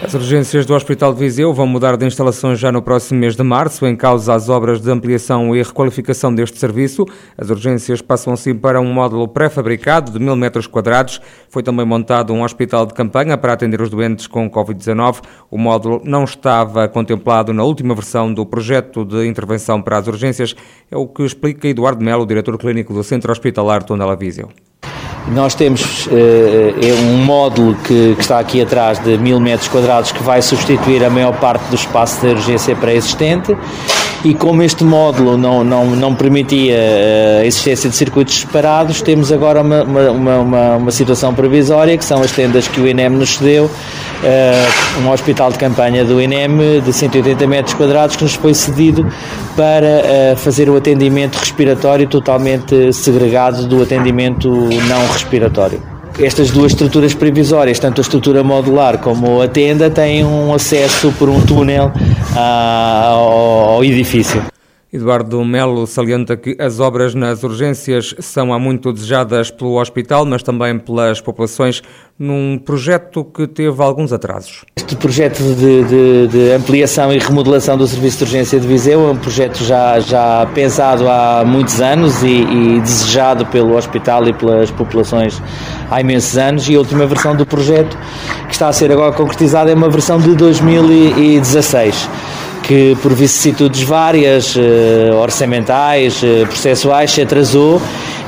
As urgências do Hospital de Viseu vão mudar de instalações já no próximo mês de março, em causa as obras de ampliação e requalificação deste serviço. As urgências passam assim para um módulo pré-fabricado de mil metros quadrados. Foi também montado um hospital de campanha para atender os doentes com Covid-19. O módulo não estava contemplado na última versão do projeto de intervenção para as urgências. É o que explica Eduardo Melo, diretor clínico do Centro Hospitalar Tondela Viseu. Nós temos uh, um módulo que, que, está aqui atrás de mil metros quadrados que vai substituir a maior parte do espaço de urgência pré-existente e como este módulo não, não, não permitia eh, a existência de circuitos separados, temos agora uma, uma, uma, uma situação provisória, que são as tendas que o INEM nos cedeu, uh, um hospital de campanha do INEM de 180 metros quadrados que nos foi cedido para uh, fazer o atendimento respiratório totalmente segregado do atendimento não respiratório estas duas estruturas previsórias, tanto a estrutura modular como a tenda, têm um acesso por um túnel ah, ao, ao edifício. Eduardo Melo salienta que as obras nas urgências são há muito desejadas pelo hospital, mas também pelas populações, num projeto que teve alguns atrasos. Este projeto de, de, de ampliação e remodelação do Serviço de Urgência de Viseu é um projeto já, já pensado há muitos anos e, e desejado pelo hospital e pelas populações há imensos anos e a última versão do projeto que está a ser agora concretizada é uma versão de 2016 que por vicissitudes várias, uh, orçamentais, uh, processuais, se atrasou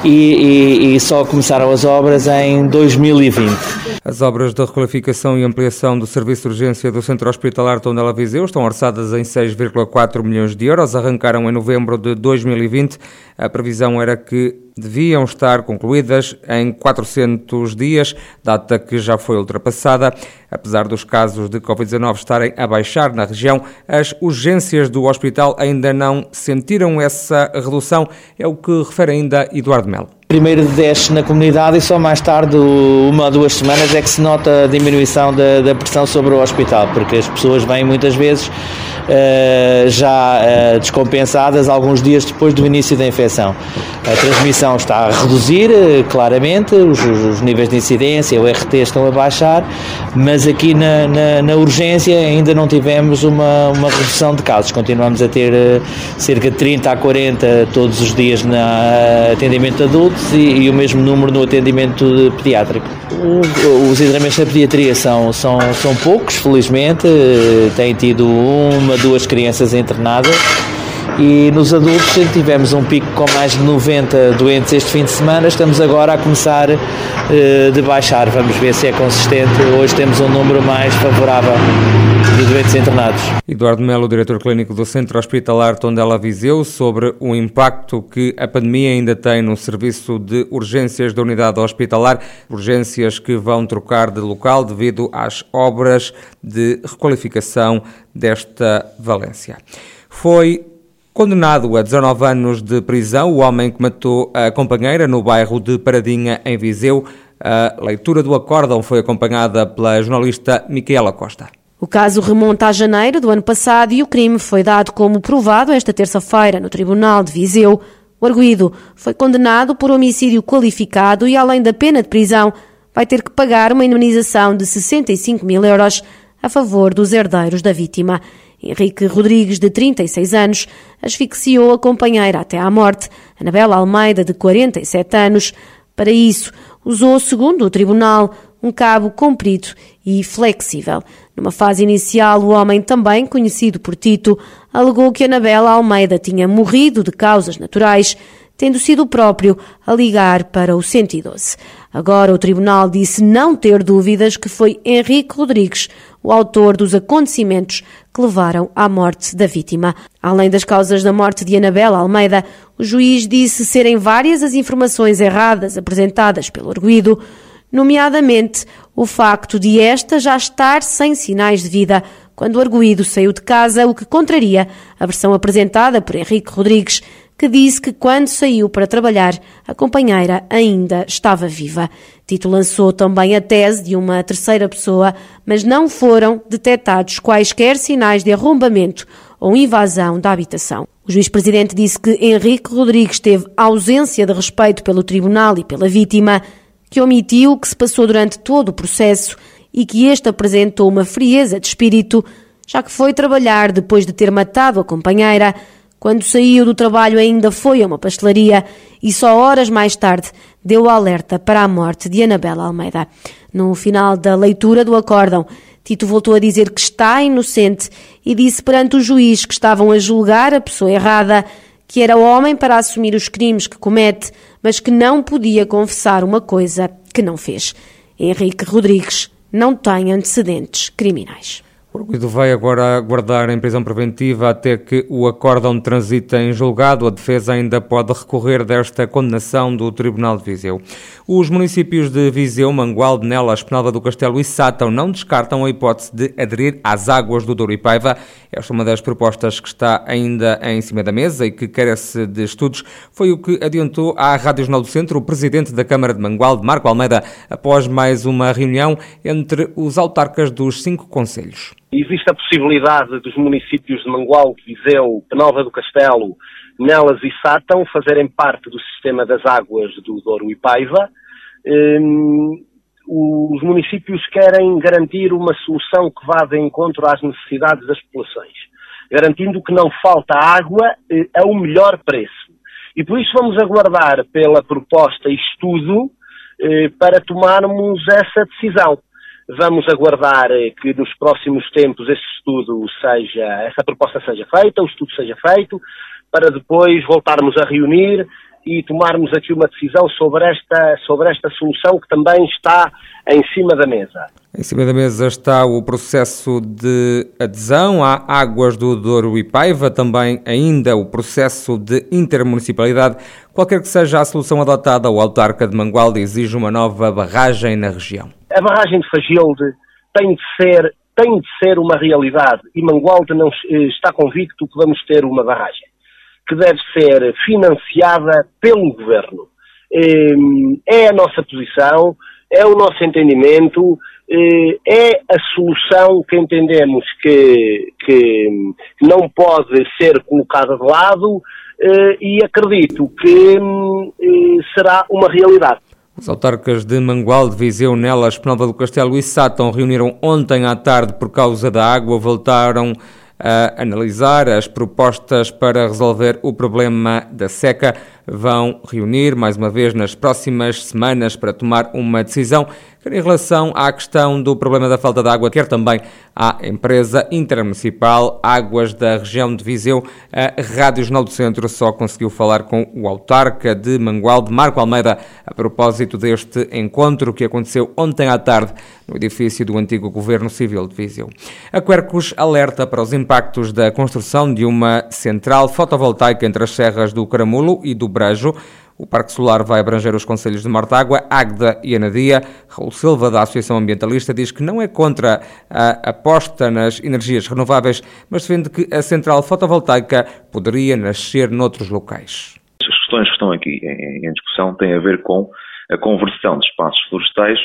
e, e, e, só começaram as obras em 2020. As obras da requalificação e ampliação do serviço de urgência do Centro Hospitalar Tondela Viseu estão orçadas em 6,4 milhões de euros, arrancaram em novembro de 2020. A previsão era que deviam estar concluídas em 400 dias, data que já foi ultrapassada. Apesar dos casos de Covid-19 estarem a baixar na região, as urgências do hospital ainda não sentiram essa redução, é o que refere ainda Eduardo Melo. Primeiro desce na comunidade e só mais tarde, uma ou duas semanas, é que se nota a diminuição da, da pressão sobre o hospital, porque as pessoas vêm muitas vezes uh, já uh, descompensadas alguns dias depois do início da infecção. A transmissão está a reduzir, uh, claramente, os, os, níveis de incidência, o RT estão a baixar, mas aqui na, na, na urgência ainda não tivemos uma, uma redução de casos. Continuamos a ter cerca de 30 a 40 todos os dias no atendimento de adultos e, e, o mesmo número no atendimento pediátrico. Os internamentos na pediatria são, são, são poucos, felizmente, tem tido uma, duas crianças internadas e nos adultos tivemos um pico com mais de 90 doentes este fim de semana, estamos agora a começar uh, de baixar, vamos ver se é consistente, hoje temos um número mais favorável de doentes internados. Eduardo Melo, diretor clínico do Centro Hospitalar Tondela Viseu, sobre o impacto que a pandemia ainda tem no serviço de urgências da unidade hospitalar, urgências que vão trocar de local devido às obras de requalificação desta Valência. Foi Condenado a 19 anos de prisão, o homem que matou a companheira no bairro de Paradinha, em Viseu. A leitura do acórdão foi acompanhada pela jornalista Micaela Costa. O caso remonta a janeiro do ano passado e o crime foi dado como provado esta terça-feira no Tribunal de Viseu. O arguído foi condenado por homicídio qualificado e, além da pena de prisão, vai ter que pagar uma indemnização de 65 mil euros a favor dos herdeiros da vítima. Henrique Rodrigues, de 36 anos, asfixiou a companheira até à morte, Anabela Almeida, de 47 anos. Para isso, usou, segundo o tribunal, um cabo comprido e flexível. Numa fase inicial, o homem, também conhecido por Tito, alegou que Anabela Almeida tinha morrido de causas naturais, tendo sido o próprio a ligar para o 112. Agora o tribunal disse não ter dúvidas que foi Henrique Rodrigues o autor dos acontecimentos que levaram à morte da vítima. Além das causas da morte de Anabela Almeida, o juiz disse serem várias as informações erradas apresentadas pelo arguído, nomeadamente o facto de esta já estar sem sinais de vida quando o arguído saiu de casa, o que contraria a versão apresentada por Henrique Rodrigues, que disse que quando saiu para trabalhar, a companheira ainda estava viva. Tito lançou também a tese de uma terceira pessoa, mas não foram detectados quaisquer sinais de arrombamento ou invasão da habitação. O juiz-presidente disse que Henrique Rodrigues teve ausência de respeito pelo tribunal e pela vítima, que omitiu o que se passou durante todo o processo e que este apresentou uma frieza de espírito, já que foi trabalhar depois de ter matado a companheira. Quando saiu do trabalho ainda foi a uma pastelaria e só horas mais tarde deu alerta para a morte de Anabela Almeida. No final da leitura do acórdão, Tito voltou a dizer que está inocente e disse perante o juiz que estavam a julgar a pessoa errada que era homem para assumir os crimes que comete, mas que não podia confessar uma coisa que não fez. Henrique Rodrigues não tem antecedentes criminais. O Arguido vai agora aguardar em prisão preventiva até que o acórdão transite em julgado. A defesa ainda pode recorrer desta condenação do Tribunal de Viseu. Os municípios de Viseu, Mangualde, Nela, Espinalva do Castelo e Sátão não descartam a hipótese de aderir às águas do Douro e Paiva. Esta é uma das propostas que está ainda em cima da mesa e que carece de estudos. Foi o que adiantou à Rádio Jornal do Centro o presidente da Câmara de Mangualde, Marco Almeida, após mais uma reunião entre os autarcas dos cinco conselhos. Existe a possibilidade dos municípios de Mangual, Viseu, Penalva do Castelo, Nelas e Sátão fazerem parte do sistema das águas do Douro e Paiva. Um, os municípios querem garantir uma solução que vá de encontro às necessidades das populações, garantindo que não falta água eh, a um melhor preço. E por isso vamos aguardar pela proposta e estudo eh, para tomarmos essa decisão. Vamos aguardar que nos próximos tempos esse estudo seja, essa proposta seja feita, o estudo seja feito, para depois voltarmos a reunir e tomarmos aqui uma decisão sobre esta, sobre esta solução que também está em cima da mesa. Em cima da mesa está o processo de adesão à Águas do Douro e Paiva, também ainda o processo de intermunicipalidade. Qualquer que seja a solução adotada, o autarca de Mangualde exige uma nova barragem na região. A barragem de Fagilde tem de ser, tem de ser uma realidade e Mangualde não está convicto que vamos ter uma barragem que deve ser financiada pelo governo. Ehm, é a nossa posição, é o nosso entendimento, eh, é a solução que entendemos que, que não pode ser colocada de lado eh, e acredito que eh, será uma realidade. Os autarcas de Mangualde, Viseu, Nelas, Penalva do Castelo e Sátão reuniram ontem à tarde por causa da água, voltaram a analisar as propostas para resolver o problema da seca. Vão reunir mais uma vez nas próximas semanas para tomar uma decisão quer em relação à questão do problema da falta de água, quer também à empresa intermunicipal Águas da região de Viseu. A Rádio Jornal do Centro só conseguiu falar com o autarca de Mangualde, Marco Almeida, a propósito deste encontro que aconteceu ontem à tarde no edifício do antigo Governo Civil de Viseu. A Quercus alerta para os impactos da construção de uma central fotovoltaica entre as serras do Caramulo e do Brejo. O Parque Solar vai abranger os conselhos de Mortágua, Águeda e Anadia. Raul Silva, da Associação Ambientalista, diz que não é contra a aposta nas energias renováveis, mas defende que a central fotovoltaica poderia nascer noutros locais. As questões que estão aqui em discussão têm a ver com a conversão de espaços florestais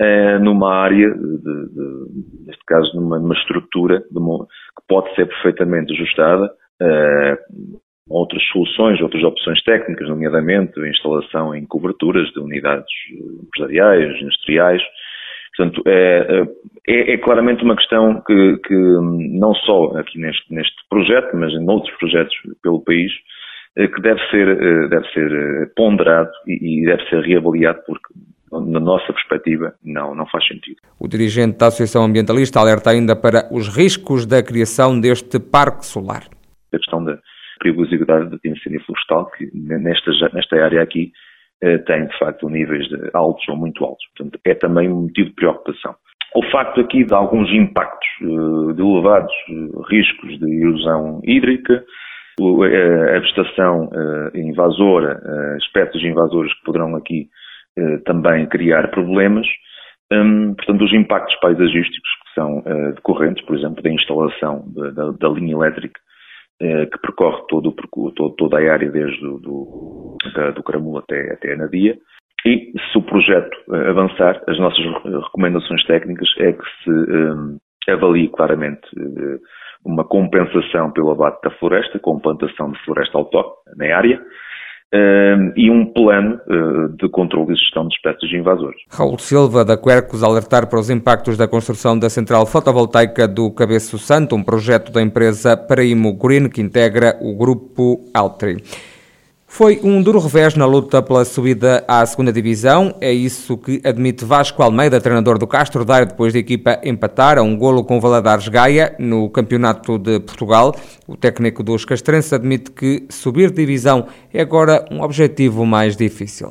eh, numa área, de, de, neste caso numa, numa estrutura uma, que pode ser perfeitamente ajustada eh, outras soluções, outras opções técnicas, nomeadamente a instalação em coberturas de unidades empresariais, industriais. Portanto, é, é, é claramente uma questão que, que, não só aqui neste, neste projeto, mas em outros projetos pelo país, eh, que deve ser, eh, deve ser eh, ponderado e deve ser reavaliado porque na nossa perspectiva, não, não faz sentido. O dirigente da Associação Ambientalista alerta ainda para os riscos da criação deste parque solar. A questão da perigosidade de incêndio florestal, que nesta, nesta área aqui eh, tem, de facto, níveis altos ou muito altos. Portanto, é também um motivo de preocupação. O facto aqui de alguns impactos eh, de elevados eh, riscos de erosão hídrica, a vegetação invasora, espécies invasoras que poderão aqui também criar problemas, hum, portanto, os impactos paisagísticos que são decorrentes, por exemplo, da instalação da, da linha elétrica que percorre todo, todo, toda a área desde do, do, do Caramulo até, até a Nadia. E se o projeto eh, avançar, as nossas recomendações técnicas é que se um, eh, avalie claramente uma compensação pelo abate da floresta, com plantação de floresta autóctone na área, Uh, e um plano uh, de controle e gestão de espécies invasoras. Raul Silva, da Quercus, alertar para os impactos da construção da central fotovoltaica do Cabeço Santo, um projeto da empresa Paraímo Green, que integra o grupo Altri. Foi um duro revés na luta pela subida à segunda divisão. É isso que admite Vasco Almeida, treinador do Castro Daire, depois da equipa empatar a um golo com Valadares Gaia no Campeonato de Portugal. O técnico dos castrenses admite que subir divisão é agora um objetivo mais difícil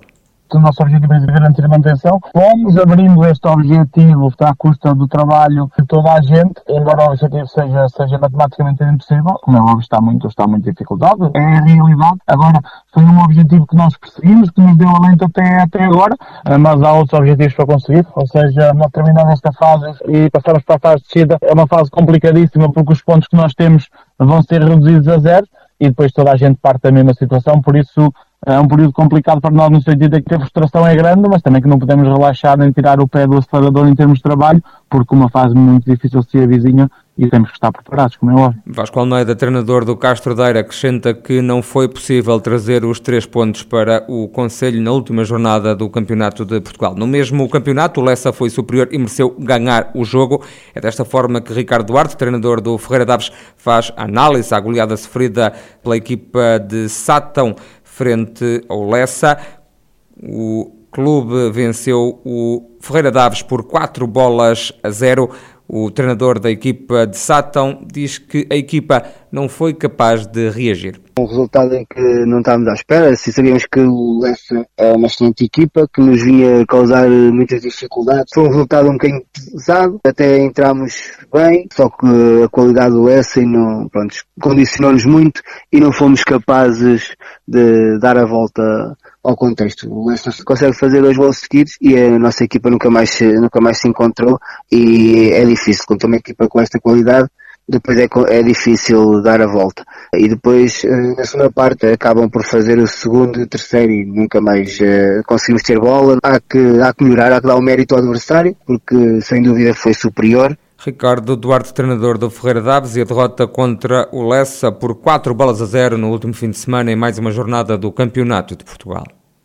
o nosso objetivo é garantir a manutenção. Fomos abrindo este objetivo à custa do trabalho de toda a gente, embora o objetivo seja, seja matematicamente impossível, como é óbvio está muito, está muito dificultado, é a realidade. Agora, foi um objetivo que nós perseguimos, que nos deu alento até, até agora, eh, mas há outros objetivos para conseguir, ou seja, nós terminamos esta fase e passamos para a fase de descida, é uma fase complicadíssima porque os pontos que nós temos vão ser reduzidos a zero e depois toda a gente parte da mesma situação, por isso é um período complicado para nós no sentido de que a frustração é grande, mas também que não podemos relaxar nem tirar o pé do acelerador em termos de trabalho, porque uma fase muito difícil se avizinha e temos que estar preparados, como é óbvio. Vasco Almeida, treinador do Castro Daire, acrescenta que não foi possível trazer os três pontos para o Conselho na última jornada do Campeonato de Portugal. No mesmo campeonato, o Lessa foi superior e mereceu ganhar o jogo. É desta forma que Ricardo Duarte, treinador do Ferreira Daves, faz análise à goleada sofrida pela equipa de Sátão frente ao Lessa. O clube venceu o Ferreira Daves por 4 bolas a 0. O treinador da equipa de Sátão diz que a equipa não foi capaz de reagir. Um resultado em que não estávamos à espera, se sabíamos que o Lessa é uma excelente equipa, que nos vinha causar muitas dificuldades. Foi um resultado um bocadinho pesado, até entramos bem, só que a qualidade do Lessa condicionou-nos muito e não fomos capazes de dar a volta ao contexto. O Leicester consegue fazer dois gols seguidos e a nossa equipa nunca mais, nunca mais se encontrou e é difícil. Contra uma equipa com esta qualidade, depois é, é difícil dar a volta. E depois, eh, na segunda parte, acabam por fazer o segundo e o terceiro e nunca mais uh, conseguimos ter bola. Há que, há que melhorar, há que dar o mérito ao adversário, porque sem dúvida foi superior. Ricardo Duarte, treinador do Ferreira Daves, e a derrota contra o Lessa por 4 bolas a 0 no último fim de semana em mais uma jornada do Campeonato de Portugal.